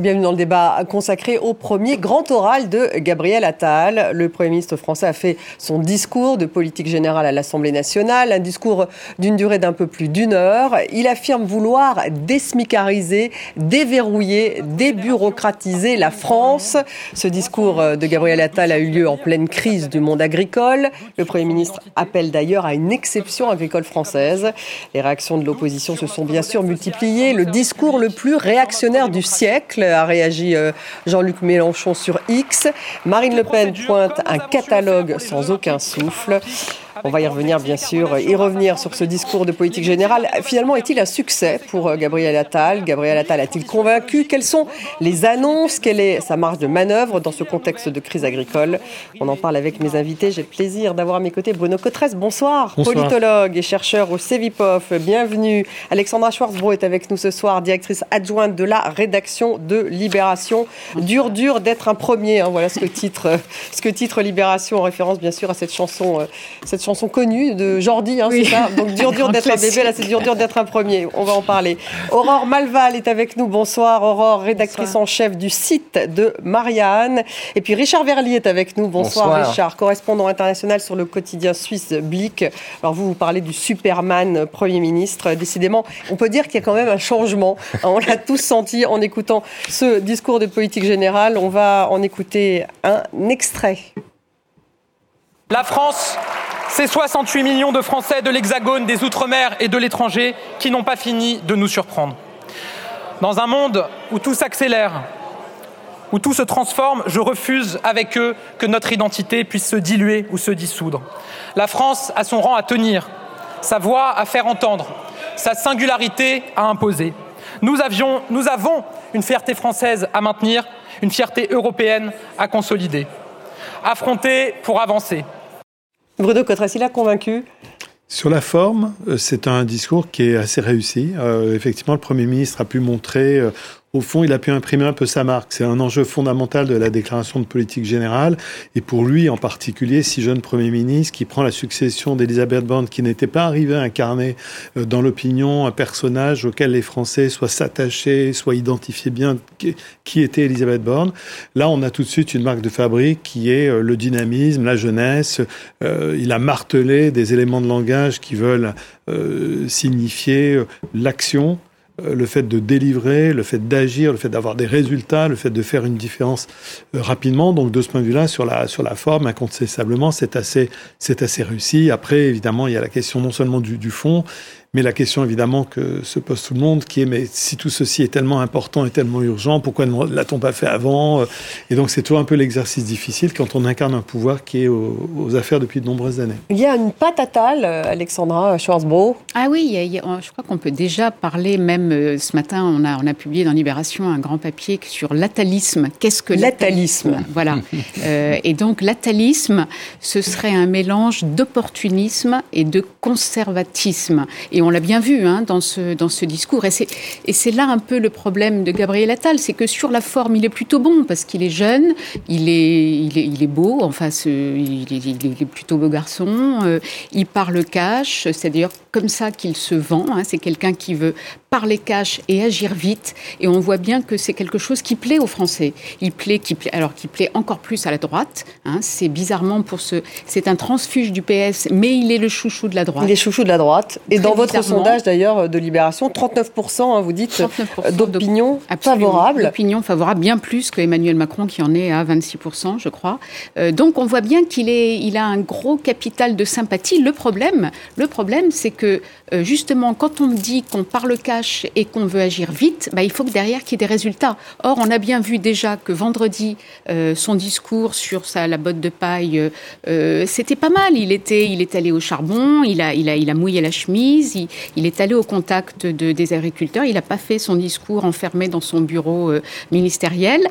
Bienvenue dans le débat consacré au premier grand oral de Gabriel Attal. Le Premier ministre français a fait son discours de politique générale à l'Assemblée nationale, un discours d'une durée d'un peu plus d'une heure. Il affirme vouloir désmicariser, déverrouiller, débureaucratiser la France. Ce discours de Gabriel Attal a eu lieu en pleine crise du monde agricole. Le Premier ministre appelle d'ailleurs à une exception agricole française. Les réactions de l'opposition se sont bien sûr multipliées. Le discours le plus réactionnaire du siècle a réagi euh, Jean-Luc Mélenchon sur X. Marine Le Pen pointe un catalogue sans aucun souffle. On va y revenir, bien sûr, et revenir sur ce discours de politique générale. Finalement, est-il un succès pour euh, Gabriel Attal? Gabriel Attal a-t-il convaincu? Quelles sont les annonces? Quelle est sa marge de manœuvre dans ce contexte de crise agricole? On en parle avec mes invités. J'ai le plaisir d'avoir à mes côtés Bruno Cotresse. Bonsoir. Politologue et chercheur au CEVIPOF. Bienvenue. Alexandra Schwarzbro est avec nous ce soir, directrice adjointe de la rédaction de Libération. Dur, dur d'être un premier. Hein. voilà ce que titre, ce que titre Libération en référence, bien sûr, à cette chanson, euh, cette chanson connue de Jordi, hein, c'est ça Donc dur dur d'être un bébé, là c'est dur dur d'être un premier. On va en parler. Aurore Malval est avec nous. Bonsoir Aurore, rédactrice en chef du site de Marianne. Et puis Richard Verlier est avec nous. Bonsoir, Richard, correspondant international sur le quotidien suisse Blick. Alors vous, vous parlez du Superman Premier ministre. Décidément, on peut dire qu'il y a quand même un changement. On l'a tous senti en écoutant ce discours de politique générale. On va en écouter un extrait. La France c'est 68 millions de Français de l'Hexagone, des Outre-mer et de l'étranger qui n'ont pas fini de nous surprendre. Dans un monde où tout s'accélère, où tout se transforme, je refuse avec eux que notre identité puisse se diluer ou se dissoudre. La France a son rang à tenir, sa voix à faire entendre, sa singularité à imposer. Nous, nous avons une fierté française à maintenir, une fierté européenne à consolider. Affronter pour avancer. Bruno Cotrassi convaincu sur la forme, euh, c'est un discours qui est assez réussi. Euh, effectivement, le Premier ministre a pu montrer euh, au fond, il a pu imprimer un peu sa marque. C'est un enjeu fondamental de la déclaration de politique générale. Et pour lui, en particulier, si jeune Premier ministre qui prend la succession d'Elisabeth Borne, qui n'était pas arrivée à incarner euh, dans l'opinion un personnage auquel les Français soient s'attacher, soient identifiés bien qui était Elisabeth Borne. Là, on a tout de suite une marque de fabrique qui est euh, le dynamisme, la jeunesse. Euh, il a martelé des éléments de langage qui veulent signifier l'action, le fait de délivrer, le fait d'agir, le fait d'avoir des résultats, le fait de faire une différence euh, rapidement. Donc de ce point de vue-là, sur la, sur la forme, incontestablement, c'est assez, c'est assez réussi. Après, évidemment, il y a la question non seulement du, du fond, mais la question évidemment que se pose tout le monde, qui est mais si tout ceci est tellement important et tellement urgent, pourquoi ne l'a-t-on pas fait avant Et donc c'est toujours un peu l'exercice difficile quand on incarne un pouvoir qui est aux, affaires depuis de nombreuses années. Il y a une patatale, Alexandra Schwarzbro. Ah oui, je crois qu'on peut déjà parler, même euh, ce matin, on a, on a publié dans Libération un grand papier sur l'atalisme. Qu'est-ce que l'atalisme? Voilà. Euh, et donc l'atalisme, ce serait un mélange d'opportunisme et de conservatisme. Et et on l'a bien vu hein, dans, ce, dans ce discours. Et c'est là un peu le problème de Gabriel Attal, c'est que sur la forme, il est plutôt bon parce qu'il est jeune, il est, il est, il est beau, enfin, il, est, il, est, plutôt beau garçon, euh, il parle cash, c'est d'ailleurs comme ça qu'il se vend. Hein. c'est quelqu'un qui veut parler cash et agir vite. Et on voit bien que c'est quelque chose qui plaît aux Français. Il plaît, qui plaît, alors qui plaît encore plus à la droite. Hein. c'est bizarrement pour ce, c'est un transfuge du PS, mais il est le chouchou de la droite. Il est chouchou de la droite. Et dans votre sondage d'ailleurs de Libération, 39%, hein, vous dites, d'opinion favorable. D'opinion favorable, bien plus que Emmanuel Macron qui en est à 26%, je crois. Euh, donc on voit bien qu'il est, il a un gros capital de sympathie. Le problème, le problème, c'est que euh, justement, quand on dit qu'on parle cash et qu'on veut agir vite, bah, il faut que derrière qu'il y ait des résultats. Or, on a bien vu déjà que vendredi, euh, son discours sur sa, la botte de paille, euh, c'était pas mal. Il était, il est allé au charbon, il a, il a, il a mouillé la chemise, il, est allé au contact de, des agriculteurs. Il n'a pas fait son discours enfermé dans son bureau ministériel.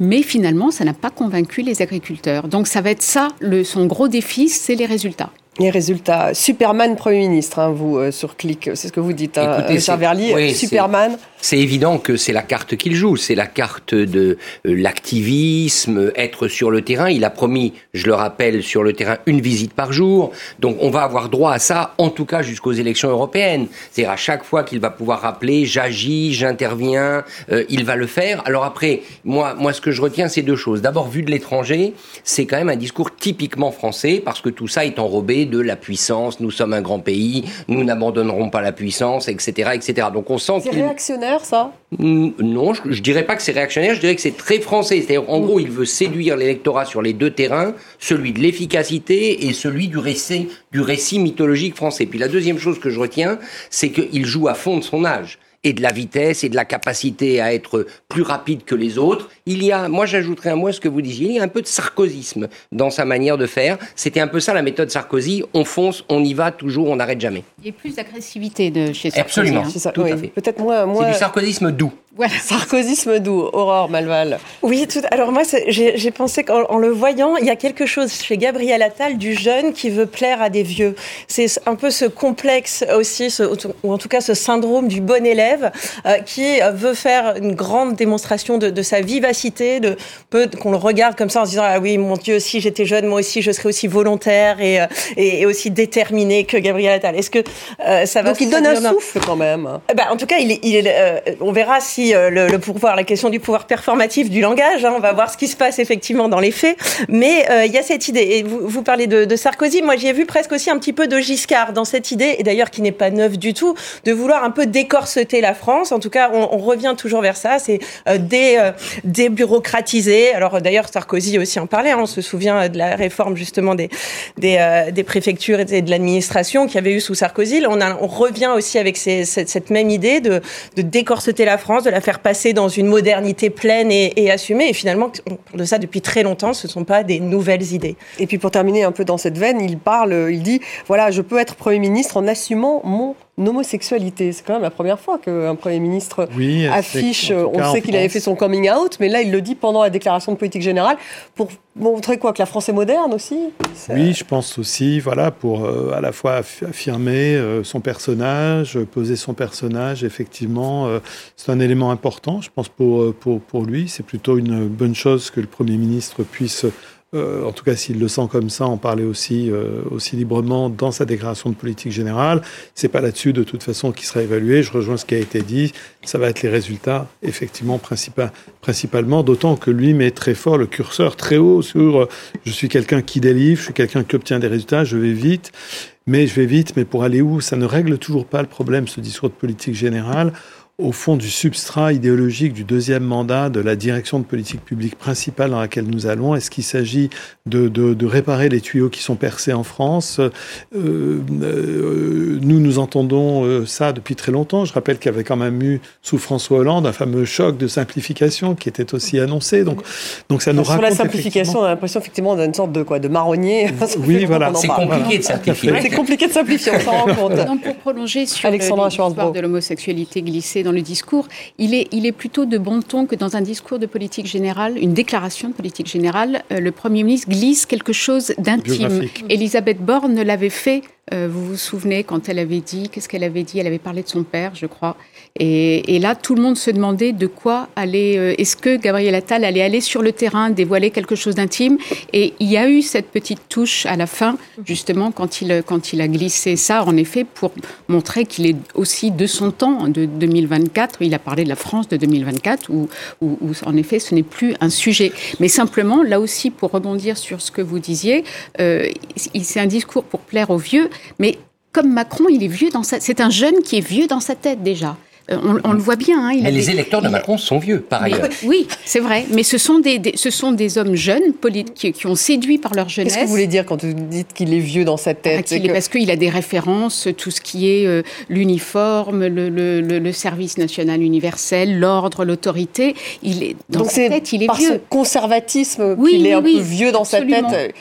Mais finalement, ça n'a pas convaincu les agriculteurs. Donc ça va être ça, le, son gros défi, c'est les résultats. Les résultats. Superman Premier ministre, hein, vous, euh, sur Click, c'est ce que vous dites, hein, Écoutez, Verly. Superman. C'est évident que c'est la carte qu'il joue, c'est la carte de euh, l'activisme, être sur le terrain. Il a promis, je le rappelle, sur le terrain une visite par jour. Donc on va avoir droit à ça, en tout cas jusqu'aux élections européennes. C'est-à-dire à chaque fois qu'il va pouvoir rappeler, j'agis, j'interviens, euh, il va le faire. Alors après, moi, moi, ce que je retiens, c'est deux choses. D'abord, vu de l'étranger, c'est quand même un discours typiquement français, parce que tout ça est enrobé de la puissance. Nous sommes un grand pays, nous n'abandonnerons pas la puissance, etc., etc. Donc on sent qu'il réactionnaire ça? Non, je, ne dirais pas que c'est réactionnaire, je dirais que c'est très français. C'est-à-dire, en gros, il veut séduire l'électorat sur les deux terrains, celui de l'efficacité et celui du récit, du récit mythologique français. Puis la deuxième chose que je retiens, c'est qu'il joue à fond de son âge et de la vitesse et de la capacité à être plus rapide que les autres. Il y a, moi j'ajouterais un mot à ce que vous disiez, il y a un peu de sarkozisme dans sa manière de faire. C'était un peu ça la méthode Sarkozy, on fonce, on y va toujours, on n'arrête jamais. Il y a plus d'agressivité de chez Sarkozy. Absolument, hein. tout à fait. Peut-être moins, moins... C'est du sarkozisme doux. Voilà. Sarkozysme doux, Aurore Malval. Oui, tout, alors moi, j'ai pensé qu'en le voyant, il y a quelque chose chez Gabriel Attal du jeune qui veut plaire à des vieux. C'est un peu ce complexe aussi, ce, ou en tout cas ce syndrome du bon élève euh, qui veut faire une grande démonstration de, de sa vivacité, de qu'on le regarde comme ça en se disant ah oui mon Dieu si j'étais jeune moi aussi je serais aussi volontaire et, euh, et, aussi déterminé que Gabriel Attal. Est-ce que euh, ça va Donc il donne un souffle quand même. Bah, en tout cas, il, il on verra si euh, le, pouvoir, la question du pouvoir performatif du langage. Hein, on va voir ce qui se passe effectivement dans les faits. Mais euh, il y a cette idée. Et vous, vous parlez de, Sarkozy. Moi, j'y ai vu presque aussi un petit peu de Giscard dans cette idée, et d'ailleurs qui n'est pas neuve du tout, de vouloir un peu décorseter la France. En tout cas, on, revient toujours vers ça. C'est euh, dé, débureaucratiser. Alors d'ailleurs, Sarkozy aussi en parlait. Hein. on se souvient de la réforme justement des, des, préfectures et de l'administration qu'il y avait eu sous Sarkozy. on, revient aussi avec cette, cette, même idée de, de décorseter la France, de la faire passer dans une modernité pleine et, assumée. Et finalement, on parle de ça depuis très longtemps, ce ne sont pas des nouvelles idées. Et puis pour terminer un peu dans cette veine, il parle, il dit, voilà, je peux être Premier ministre en assumant mon homosexualité. C'est quand même la première fois qu'un Premier ministre affiche, on sait qu'il avait fait son coming out, mais là il le dit pendant la déclaration de politique générale pour montrer quoi Que la France est moderne aussi? Oui, je pense aussi, voilà, pour euh, à la fois affirmer euh, son personnage, poser son personnage, effectivement, euh, c'est un élément important, je pense, pour, pour, pour lui. C'est plutôt une bonne chose que le Premier ministre puisse euh, en tout cas s'il le sent comme ça, en parler aussi, euh, aussi librement dans sa déclaration de politique générale. C'est pas là-dessus de toute façon qui sera évalué. Je rejoins ce qui a été dit. Ça va être les résultats, effectivement, principal, principalement, d'autant que lui met très fort le curseur très haut sur euh, je suis quelqu'un qui délivre, je suis quelqu'un qui obtient des résultats, je vais vite. Mais je vais vite, mais pour aller où? Ça ne règle toujours pas le problème, ce discours de politique générale au fond du substrat idéologique du deuxième mandat de la direction de politique publique principale dans laquelle nous allons Est-ce qu'il s'agit de, de, réparer les tuyaux qui sont percés en France euh, euh, Nous, nous entendons euh, ça depuis très longtemps. Je rappelle qu'il y avait quand même eu, sous François Hollande, un fameux choc de simplification qui était aussi annoncé. Donc, donc ça nous Sur la simplification, on a l'impression effectivement d'une sorte de, quoi, de marronnier. Oui, voilà. C'est compliqué de simplifier. C'est compliqué de simplifier, on s'en rend compte. Donc, pour prolonger sur l'histoire de l'homosexualité glissée dans le discours, il est, il est plutôt de bon ton que dans un discours de politique générale, une déclaration de politique générale, euh, le Premier ministre glisse quelque chose d'intime. Elisabeth Borne l'avait fait euh, vous vous souvenez quand elle avait dit, qu'est-ce qu'elle avait dit? Elle avait parlé de son père, je crois. Et, là, tout le monde se demandait de quoi aller. Euh, est-ce que Gabriel Attal allait aller sur le terrain, dévoiler quelque chose d'intime? Et il y a eu cette petite touche à la fin, justement, quand il, quand il a glissé ça, en effet, pour montrer qu'il est aussi de son temps, de 2024. Il a parlé de la France de 2024, où, où, en effet, ce n'est plus un sujet. Mais simplement, là aussi, pour rebondir sur ce que vous disiez, euh, c'est un discours pour plaire aux vieux. Mais comme Macron, il est vieux dans sa... C'est un jeune qui est vieux dans sa tête déjà. Euh, on, le voit bien. Hein, mais les électeurs de Macron sont vieux, par ailleurs. Oui, c'est vrai. Mais ce sont des, ce sont des hommes jeunes qui, qui, ont séduit par leur jeunesse. Qu'est-ce que vous voulez dire quand vous dites qu'il est vieux dans sa tête ah, Parce qu'il a des références, tout ce qui est euh, l'uniforme, le, le, service national universel, l'ordre, l'autorité. Il est dans sa tête, il est par vieux. Par conservatisme, oui, qu'il est un peu vieux dans sa tête.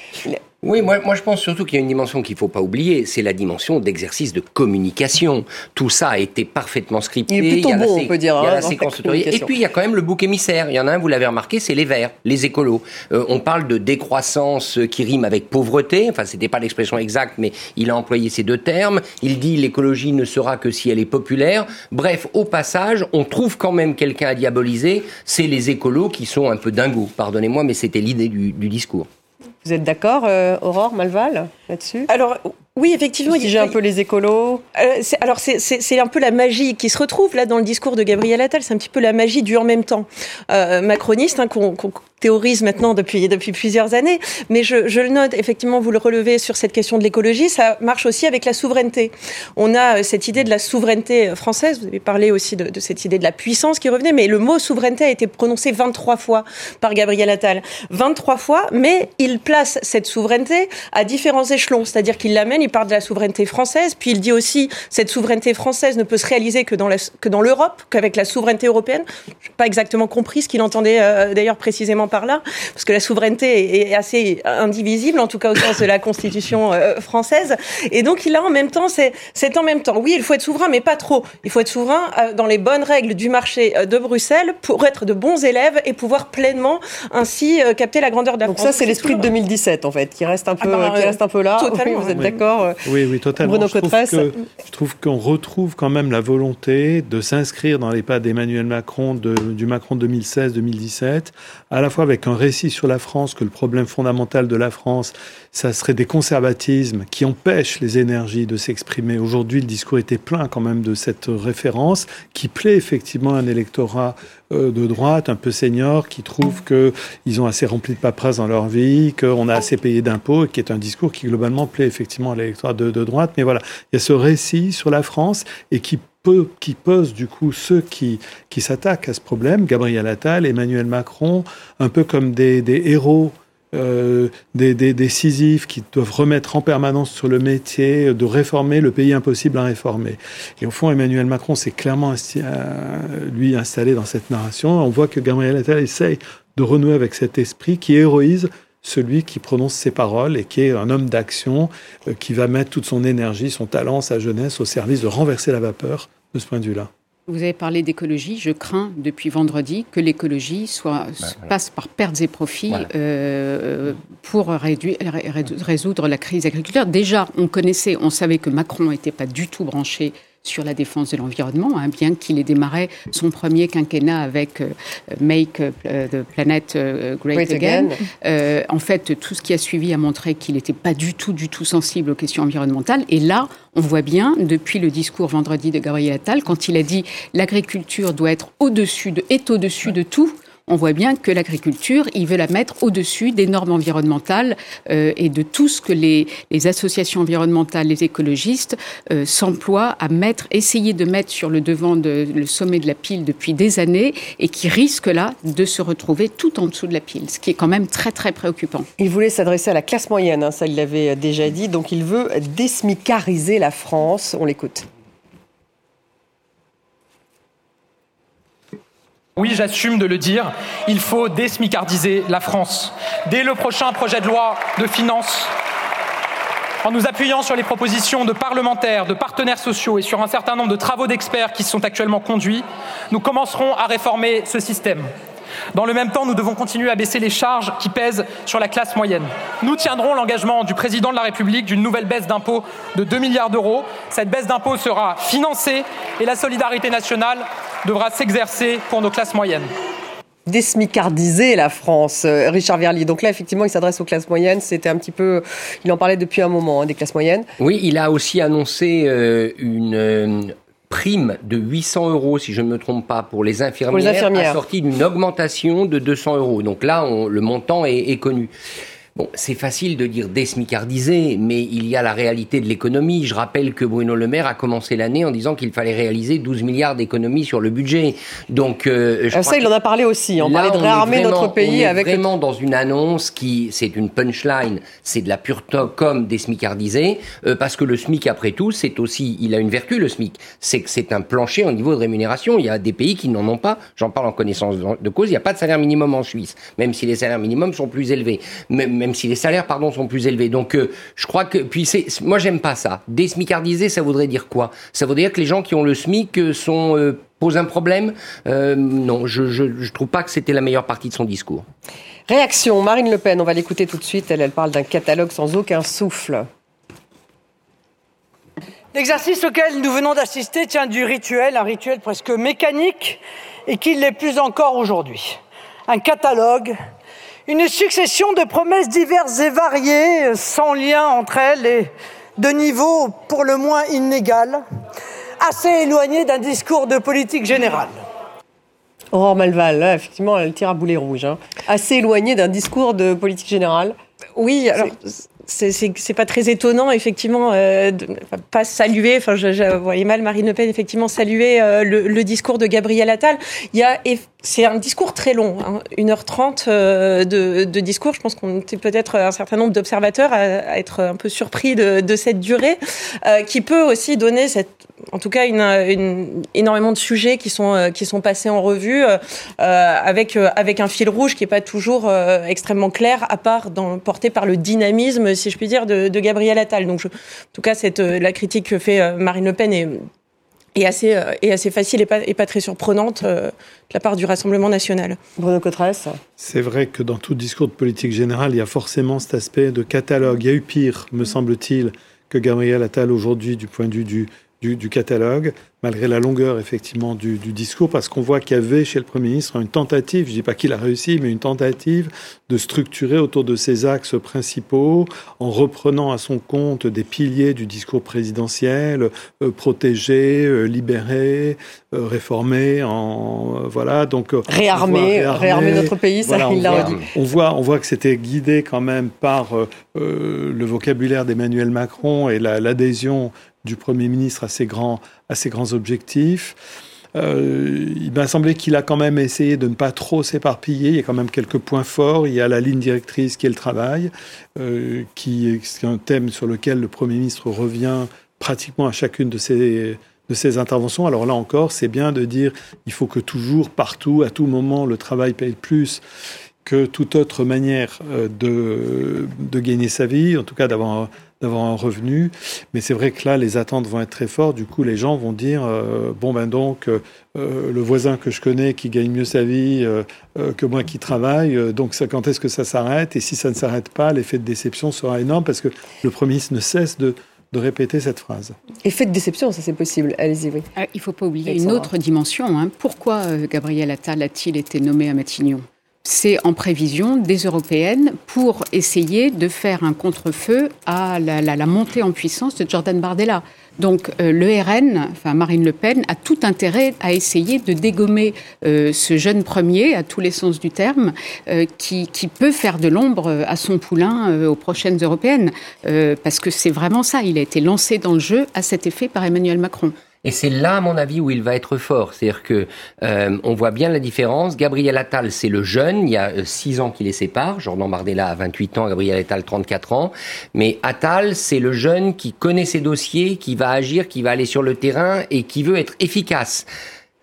Oui, moi, moi je pense surtout qu'il y a une dimension qu'il ne faut pas oublier, c'est la dimension d'exercice de communication. Tout ça a été parfaitement scripté. Il est plutôt on peut dire. Il y a la hein, séquence Et puis il y a quand même le bouc émissaire. Il y en a un, vous l'avez remarqué, c'est les verts, les écolos. Euh, on parle de décroissance qui rime avec pauvreté. Enfin, c'était pas l'expression exacte, mais il a employé ces deux termes. Il dit l'écologie ne sera que si elle est populaire. Bref, au passage, on trouve quand même quelqu'un à diaboliser. C'est les écolos qui sont un peu dingos. Pardonnez-moi, mais c'était l'idée du, du discours. Vous êtes d'accord, euh, Aurore Malval, là-dessus? Alors, oui, effectivement. J'ai un peu les écolos. Euh, alors, c'est un peu la magie qui se retrouve là dans le discours de Gabriel Attal. C'est un petit peu la magie du en même temps. Euh, macroniste, hein, qu'on théorise maintenant depuis, depuis plusieurs années. Mais je, je, le note, effectivement, vous le relevez sur cette question de l'écologie, ça marche aussi avec la souveraineté. On a euh, cette idée de la souveraineté française, vous avez parlé aussi de, de cette idée de la puissance qui revenait, mais le mot souveraineté a été prononcé 23 fois par Gabriel Attal. 23 fois, mais il place cette souveraineté à différents échelons, c'est-à-dire qu'il l'amène, il parle de la souveraineté française, puis il dit aussi cette souveraineté française ne peut se réaliser que dans, la, que dans l'Europe, qu'avec la souveraineté européenne. Je n'ai pas exactement compris ce qu'il entendait euh, d'ailleurs précisément par là, parce que la souveraineté est assez indivisible, en tout cas au sens de la Constitution euh, française. Et donc, il a en même temps, c'est en même temps. Oui, il faut être souverain, mais pas trop. Il faut être souverain euh, dans les bonnes règles du marché de Bruxelles pour être de bons élèves et pouvoir pleinement ainsi capter la grandeur de la donc France. Donc ça, c'est l'esprit de 2017, en fait, qui reste un peu, ah bah, qui reste un peu là. Totalement. vous êtes d'accord Oui, oui, totalement. Bruno je je trouve qu'on retrouve quand même la volonté de s'inscrire dans les pas d'Emmanuel Macron, de, du Macron 2016-2017, à la fois avec un récit sur la France, que le problème fondamental de la France, ça serait des conservatismes qui empêchent les énergies de s'exprimer. Aujourd'hui, le discours était plein quand même de cette référence qui plaît effectivement à un électorat euh, de droite, un peu senior, qui trouve qu'ils ont assez rempli de paperasse dans leur vie, qu'on a assez payé d'impôts, qui est un discours qui globalement plaît effectivement à l'électorat de, de droite. Mais voilà, il y a ce récit sur la France et qui pose du coup ceux qui, s'attaquent à ce problème, Gabriel Attal, Emmanuel Macron, un peu comme des héros euh, des, des, qui doivent remettre en permanence sur le métier de réformer le pays impossible à réformer. Et au fond, Emmanuel Macron s'est clairement euh, lui installé dans cette narration. On voit que Gabriel Attal essaye de renouer avec cet esprit qui héroïse celui qui prononce ses paroles et qui est un homme d'action euh, qui va mettre toute son énergie, son talent, sa jeunesse au service de renverser la vapeur de ce point de vue-là. Vous avez parlé d'écologie. Je crains depuis vendredi que l'écologie soit passe par pertes et profits euh, pour réduire, résoudre la crise agriculture. Déjà, on connaissait, on savait que Macron n'était pas du tout branché sur la défense de l'environnement, hein, bien qu'il ait démarré son premier quinquennat avec euh, Make euh, the Planet euh, Great, Again. en fait, tout ce qui a suivi a montré qu'il n'était pas du tout, du tout sensible aux questions environnementales. Et là, on voit bien, depuis le discours vendredi de Gabriel Attal, quand il a dit l'agriculture doit être au-dessus de, est au-dessus de tout, on voit bien que l'agriculture, il veut la mettre au-dessus des normes environnementales euh, et de tout ce que les, associations environnementales, les écologistes euh, s'emploient à mettre, essayer de mettre sur le devant de, le sommet de la pile depuis des années et qui risque là de se retrouver tout en dessous de la pile, ce qui est quand même très très préoccupant. Il voulait s'adresser à la classe moyenne, hein, ça il l'avait déjà dit, donc il veut désmicariser la France. On l'écoute. Oui, j'assume de le dire, il faut désmicardiser la France. Dès le prochain projet de loi de finances, en nous appuyant sur les propositions de parlementaires, de partenaires sociaux et sur un certain nombre de travaux d'experts qui sont actuellement conduits, nous commencerons à réformer ce système. Dans le même temps, nous devons continuer à baisser les charges qui pèsent sur la classe moyenne. Nous tiendrons l'engagement du président de la République d'une nouvelle baisse d'impôts de 2 milliards d'euros. Cette baisse d'impôts sera financée et la solidarité nationale devra s'exercer pour nos classes moyennes désmicardiser la France, euh, Richard Verly. Donc là, effectivement, il s'adresse aux classes moyennes. C'était un petit peu, il en parlait depuis un moment, hein, des classes moyennes. Oui, il a aussi annoncé euh, une euh, prime de 800 euros, si je ne me trompe pas, pour les infirmières, pour les infirmières. assortie d'une augmentation de 200 euros. Donc là, on, le montant est, est connu. Bon, c'est facile de dire désmicardiser, mais il y a la réalité de l'économie. Je rappelle que Bruno Le Maire a commencé l'année en disant qu'il fallait réaliser 12 milliards d'économies sur le budget. Donc, euh, je ah, ça, il en a parlé aussi. On parlait de réarmer notre pays on est avec. Vraiment dans une annonce qui, c'est une punchline, c'est de la pure com désmicardisée, euh, parce que le SMIC, après tout, c'est aussi, il a une vertu le SMIC, c'est que c'est un plancher au niveau de rémunération. Il y a des pays qui n'en ont pas. J'en parle en connaissance de cause. Il n'y a pas de salaire minimum en Suisse, même si les salaires minimums sont plus élevés. Même si les salaires, pardon, sont plus élevés. Donc, je crois que, puis c'est, moi, j'aime pas ça. Désmicardiser, ça voudrait dire quoi? Ça voudrait dire que les gens qui ont le SMIC sont pose un problème? Non, je, je, trouve pas que c'était la meilleure partie de son discours. Réaction, Marine Le Pen, on va l'écouter tout de suite. Elle, elle parle d'un catalogue sans aucun souffle. L'exercice auquel nous venons d'assister tient du rituel, un rituel presque mécanique, et qui l'est plus encore aujourd'hui. Un catalogue, une succession de promesses diverses et variées, sans lien entre elles et de niveau pour le moins inégal, assez éloigné d'un discours de politique générale. Aurore Malval, effectivement, elle tire à boulet rouge. Hein. Assez éloigné d'un discours de politique générale. Oui, alors c'est pas très étonnant, effectivement, euh, de pas saluer. Enfin, je, voyais mal Marine Le Pen effectivement saluer euh, le, discours de Gabriel Attal. Il y a, c'est un discours très long, hein, 1h30 euh, de, de, discours. Je pense qu'on était peut-être un certain nombre d'observateurs à, être un peu surpris de, de cette durée, euh, qui peut aussi donner cette en tout cas une, une, énormément de sujets qui sont euh, qui sont passés en revue euh, avec avec un fil rouge qui est pas toujours extrêmement clair à part dans, porté par le dynamisme si je puis dire de, de Gabriel Attal donc je, en tout cas cette la critique que fait Marine Le Pen est est assez, est assez facile et pas, et pas très surprenante de la part du Rassemblement national. Bruno Cotresse C'est vrai que dans tout discours de politique générale, il y a forcément cet aspect de catalogue. Il y a eu pire, me semble-t-il, que Gabriel Attal aujourd'hui du point de vue du, du, catalogue, malgré la longueur effectivement du, discours, parce qu'on voit qu'il y avait chez le Premier ministre une tentative, je ne dis pas qu'il a réussi, mais une tentative de structurer autour de ses axes principaux, en reprenant à son compte des piliers du discours présidentiel, euh, protéger, euh, libérer, euh, réformer, en voilà donc réarmer, réarmer, notre pays, ça il l'a dit. On voit, on voit que c'était guidé quand même par le vocabulaire d'Emmanuel Macron et l'adhésion du Premier ministre à ses grands, à ses grands objectifs. Euh, il m'a semblé qu'il a quand même essayé de ne pas trop s'éparpiller. Il y a quand même quelques points forts. Il y a la ligne directrice qui est le travail, euh, qui est un thème sur lequel le Premier ministre revient pratiquement à chacune de ses, interventions. Alors là encore, c'est bien de dire il faut que toujours, partout, à tout moment, le travail paye plus que toute autre manière euh, de, de gagner sa vie, en tout cas d'avoir d'avoir un revenu. Mais c'est vrai que là, les attentes vont être très fortes. Du coup, les gens vont dire euh, bon ben donc euh, le voisin que je connais qui gagne mieux sa vie euh, que moi qui travaille, donc ça, quand est-ce que ça s'arrête? Et si ça ne s'arrête pas, l'effet de déception sera énorme parce que le Premier ministre ne cesse de de répéter cette phrase. Effet de déception, ça c'est possible. Allez-y, oui. il ne faut pas oublier une autre dimension. Hein. Pourquoi Gabriel Attal a-t-il été nommé à Matignon? C'est en prévision des européennes pour essayer de faire un contre-feu à la, montée en puissance de Jordan Bardella. Donc euh, le RN, enfin Marine Le Pen, a tout intérêt à essayer de dégommer euh, ce jeune premier, à tous les sens du terme, euh, qui, qui, peut faire de l'ombre à son poulain aux prochaines européennes. parce que c'est vraiment ça, il a été lancé dans le jeu à cet effet par Emmanuel Macron. Et c'est là, à mon avis, où il va être fort. C'est-à-dire que euh, on voit bien la différence. Gabriel Attal, c'est le jeune. Il y a euh, six ans qui les sépare. Jordan Bardella a 28 ans, Gabriel Attal 34 ans. Mais Attal, c'est le jeune qui connaît ses dossiers, qui va agir, qui va aller sur le terrain et qui veut être efficace.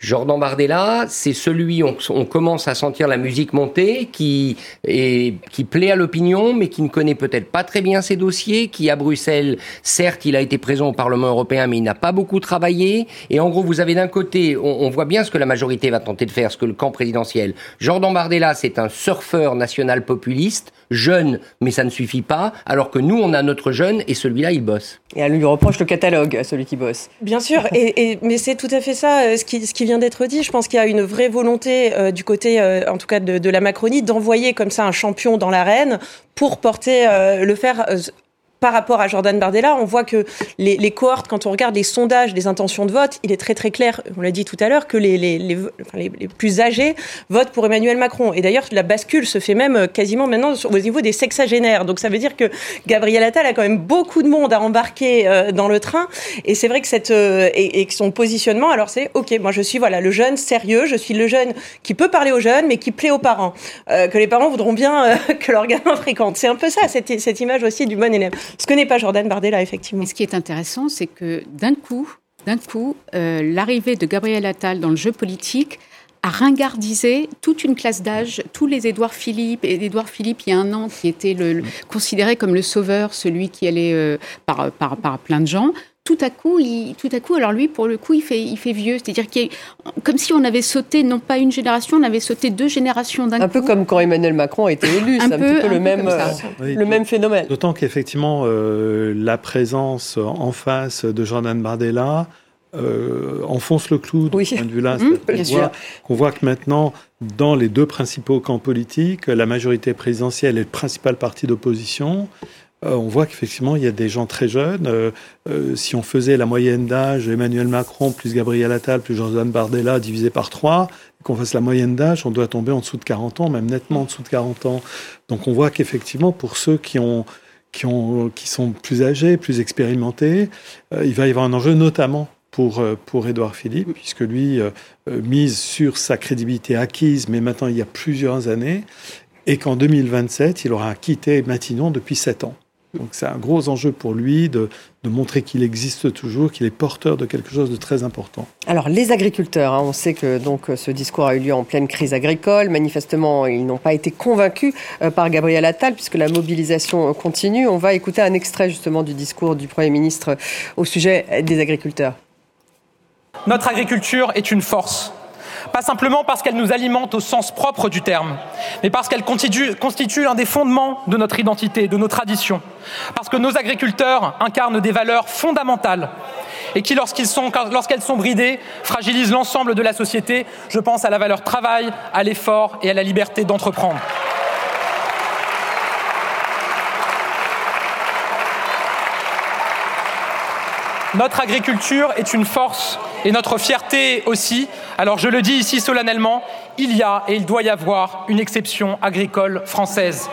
Jordan Bardella, c'est celui on, on commence à sentir la musique monter, qui est, qui plaît à l'opinion, mais qui ne connaît peut-être pas très bien ses dossiers, qui à Bruxelles, certes, il a été présent au Parlement européen, mais il n'a pas beaucoup travaillé. Et en gros, vous avez d'un côté, on, on, voit bien ce que la majorité va tenter de faire, ce que le camp présidentiel. Jordan Bardella, c'est un surfeur national populiste, jeune, mais ça ne suffit pas, alors que nous, on a notre jeune, et celui-là, il bosse. Et elle lui reproche le catalogue, à celui qui bosse. Bien sûr, et, et mais c'est tout à fait ça, euh, ce qui, ce qui d'être dit. Je pense qu'il y a une vraie volonté euh, du côté, euh, en tout cas de, de la Macronie, d'envoyer comme ça un champion dans l'arène pour porter, euh, le faire par rapport à Jordan Bardella, on voit que les, les, cohortes, quand on regarde les sondages des intentions de vote, il est très très clair, on l'a dit tout à l'heure, que les, les, les, les, plus âgés votent pour Emmanuel Macron. Et d'ailleurs, la bascule se fait même quasiment maintenant au niveau des sexagénaires. Donc ça veut dire que Gabriel Attal a quand même beaucoup de monde à embarquer euh, dans le train. Et c'est vrai que cette euh, et, et, son positionnement, alors c'est ok, moi je suis voilà le jeune sérieux, je suis le jeune qui peut parler aux jeunes, mais qui plaît aux parents, euh, que les parents voudront bien que leur gamin fréquente. C'est un peu ça cette, cette image aussi du bon élève. Ce que n'est pas Jordan Bardella, effectivement. ce qui est intéressant, c'est que d'un coup, d'un coup, euh, l'arrivée de Gabriel Attal dans le jeu politique a ringardisé toute une classe d'âge, tous les Édouard Philippe, et Édouard Philippe, il y a un an, qui était considéré comme le sauveur, celui qui allait euh, par, par, par plein de gens tout à coup, il, tout à coup, alors lui, pour le coup, il fait, il fait vieux. C'est-à-dire qu'il comme si on avait sauté, non pas une génération, on avait sauté deux générations d'un coup. Un peu comme quand Emmanuel Macron a été élu, c'est un, petit peu, le, même, euh, le même phénomène. D'autant qu'effectivement, euh, la présence en face de Jordan Bardella euh, enfonce le clou de ce point de vue-là. Mmh, on, voit que maintenant, dans les deux principaux camps politiques, la majorité présidentielle est le principal parti d'opposition. Euh, on voit qu'effectivement, il y a des gens très jeunes. Euh, euh, si on faisait la moyenne d'âge, Emmanuel Macron plus Gabriel Attal plus Jean-Jean Bardella divisé par trois, qu'on fasse la moyenne d'âge, on doit tomber en dessous de 40 ans, même nettement en dessous de 40 ans. Donc on voit qu'effectivement, pour ceux qui ont qui, ont, qui sont plus âgés, plus expérimentés, il va y avoir un enjeu notamment pour, pour Édouard Philippe, puisque lui mise sur sa crédibilité acquise, mais maintenant il y a plusieurs années, et qu'en 2027, il aura quitté Matignon depuis sept ans. Donc c'est un gros enjeu pour lui de, montrer qu'il existe toujours, qu'il est porteur de quelque chose de très important. Alors les agriculteurs, hein, on sait que donc ce discours a eu lieu en pleine crise agricole. Manifestement, ils n'ont pas été convaincus euh, par Gabriel Attal puisque la mobilisation continue. On va écouter un extrait justement du discours du Premier ministre au sujet des agriculteurs. Notre agriculture est une force pas simplement parce qu'elle nous alimente au sens propre du terme, mais parce qu'elle constitue, un des fondements de notre identité, de nos traditions, parce que nos agriculteurs incarnent des valeurs fondamentales et qui, lorsqu'elles sont, sont bridées, fragilisent l'ensemble de la société. Je pense à la valeur travail, à l'effort et à la liberté d'entreprendre. Notre agriculture est une force et notre fierté aussi. Alors je le dis ici solennellement, il y a et il doit y avoir une exception agricole française.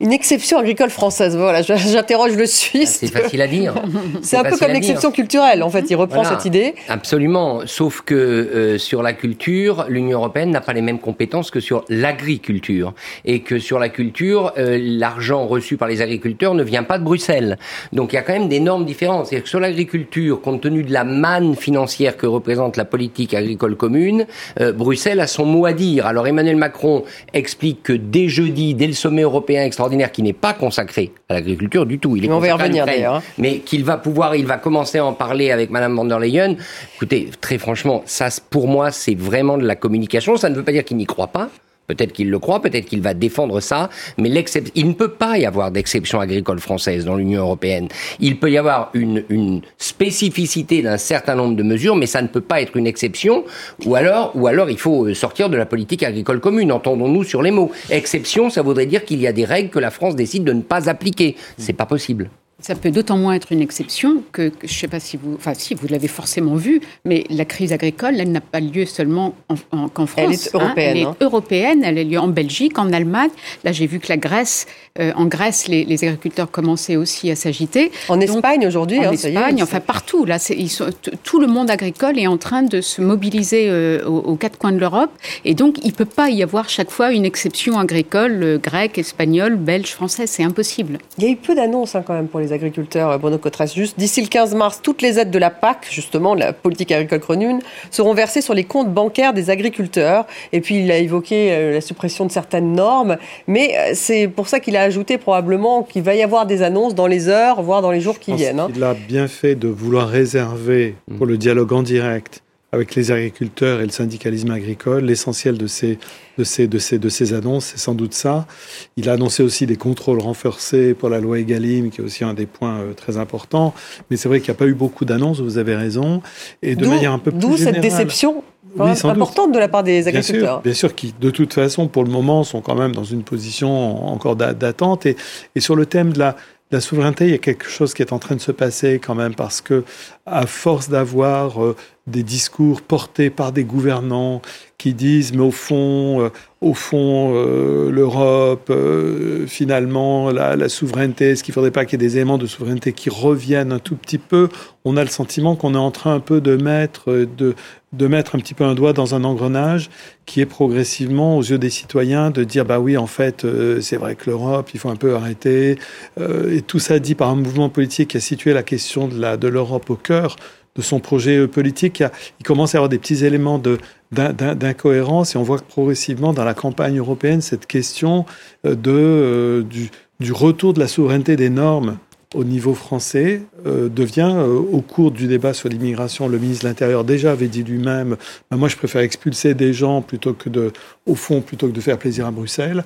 Une exception agricole française. Voilà, j'interroge le Suisse. C'est facile à dire. C'est un peu comme l'exception culturelle. En fait, il reprend cette idée. Absolument. Sauf que euh, sur la culture, l'Union européenne n'a pas les mêmes compétences que sur l'agriculture, et que sur la culture, euh, l'argent reçu par les agriculteurs ne vient pas de Bruxelles. Donc il y a quand même d'énormes différences. C'est que sur l'agriculture, compte tenu de la manne financière que représente la politique agricole commune, euh, Bruxelles a son mot à dire. Alors Emmanuel Macron explique que dès jeudi, dès le sommet européen extraordinaire qui n'est pas consacré à l'agriculture du tout. Il est on va y revenir d'ailleurs. Hein. Mais qu'il va pouvoir, il va commencer à en parler avec Madame von der Leyen. Écoutez, très franchement, ça, pour moi, c'est vraiment de la communication. Ça ne veut pas dire qu'il n'y croit pas. Peut-être qu'il le croit, peut-être qu'il va défendre ça, mais il ne peut pas y avoir d'exception agricole française dans l'Union européenne. Il peut y avoir une, une spécificité d'un certain nombre de mesures, mais ça ne peut pas être une exception. Ou alors, ou alors, il faut euh, sortir de la politique agricole commune. Entendons-nous sur les mots. Exception, ça voudrait dire qu'il y a des règles que la France décide de ne pas appliquer. C'est pas possible. Ça peut d'autant moins être une exception que, je ne sais pas si vous, enfin si vous l'avez forcément vu, mais la crise agricole, elle n'a pas lieu seulement qu'en France. Elle est européenne. elle est hein. européenne. Elle a lieu en Belgique, en Allemagne. Là, j'ai vu que la Grèce, euh, en Grèce, les, agriculteurs commençaient aussi à s'agiter. En Espagne aujourd'hui. En hein, Espagne, enfin partout. Là, ils sont, tout le monde agricole est en train de se mobiliser euh, aux, quatre coins de l'Europe, et donc il peut pas y avoir chaque fois une exception agricole euh, grecque, espagnole, belge, française. C'est impossible. Il y a eu peu d'annonces hein, quand même pour les agriculteurs, euh, Bruno Cotresse. Juste d'ici le 15 mars, toutes les aides de la PAC, justement, la politique agricole commune, seront versées sur les comptes bancaires des agriculteurs. Et puis, il a évoqué euh, la suppression de certaines normes. Mais euh, c'est pour ça qu'il a ajouté probablement qu'il va y avoir des annonces dans les heures, voire dans les jours qui viennent. Hein. Il a bien fait de vouloir réserver pour le dialogue en direct avec les agriculteurs et le syndicalisme agricole. L'essentiel de ces, de, ces, de, ces, de ces annonces, c'est sans doute ça. Il a annoncé aussi des contrôles renforcés pour la loi Egalim, qui est aussi un des points euh, très importants. Mais c'est vrai qu'il n'y a pas eu beaucoup d'annonces, vous avez raison. Et de manière un peu plus D'où cette déception importante de la part des agriculteurs. Bien sûr, bien sûr qui, de toute façon, pour le moment, sont quand même dans une position encore d'attente. Et, et sur le thème de la la souveraineté, il y a quelque chose qui est en train de se passer quand même parce que, à force d'avoir euh, des discours portés par des gouvernants qui disent, mais au fond, euh, au fond, euh, l'Europe, finalement, la, la, souveraineté, est-ce qu'il ne faudrait pas qu'il y ait des éléments de souveraineté qui reviennent un tout petit peu? On a le sentiment qu'on est en train un peu de mettre, de, de mettre un petit peu un doigt dans un engrenage qui est progressivement aux yeux des citoyens de dire bah oui en fait c'est vrai que l'Europe il faut un peu arrêter. Et tout ça dit par un mouvement politique qui a situé la question de la de l'Europe au cœur de son projet euh, politique. Il commence à avoir des petits éléments de d'incohérence et on voit que progressivement dans la campagne européenne, cette question de, du, du retour de la souveraineté des normes au niveau français euh, devient, euh, au cours du débat sur l'immigration, le ministre de l'Intérieur déjà avait dit lui-même, bah, moi je préfère expulser des gens plutôt que de, au fond, plutôt que de faire plaisir à Bruxelles.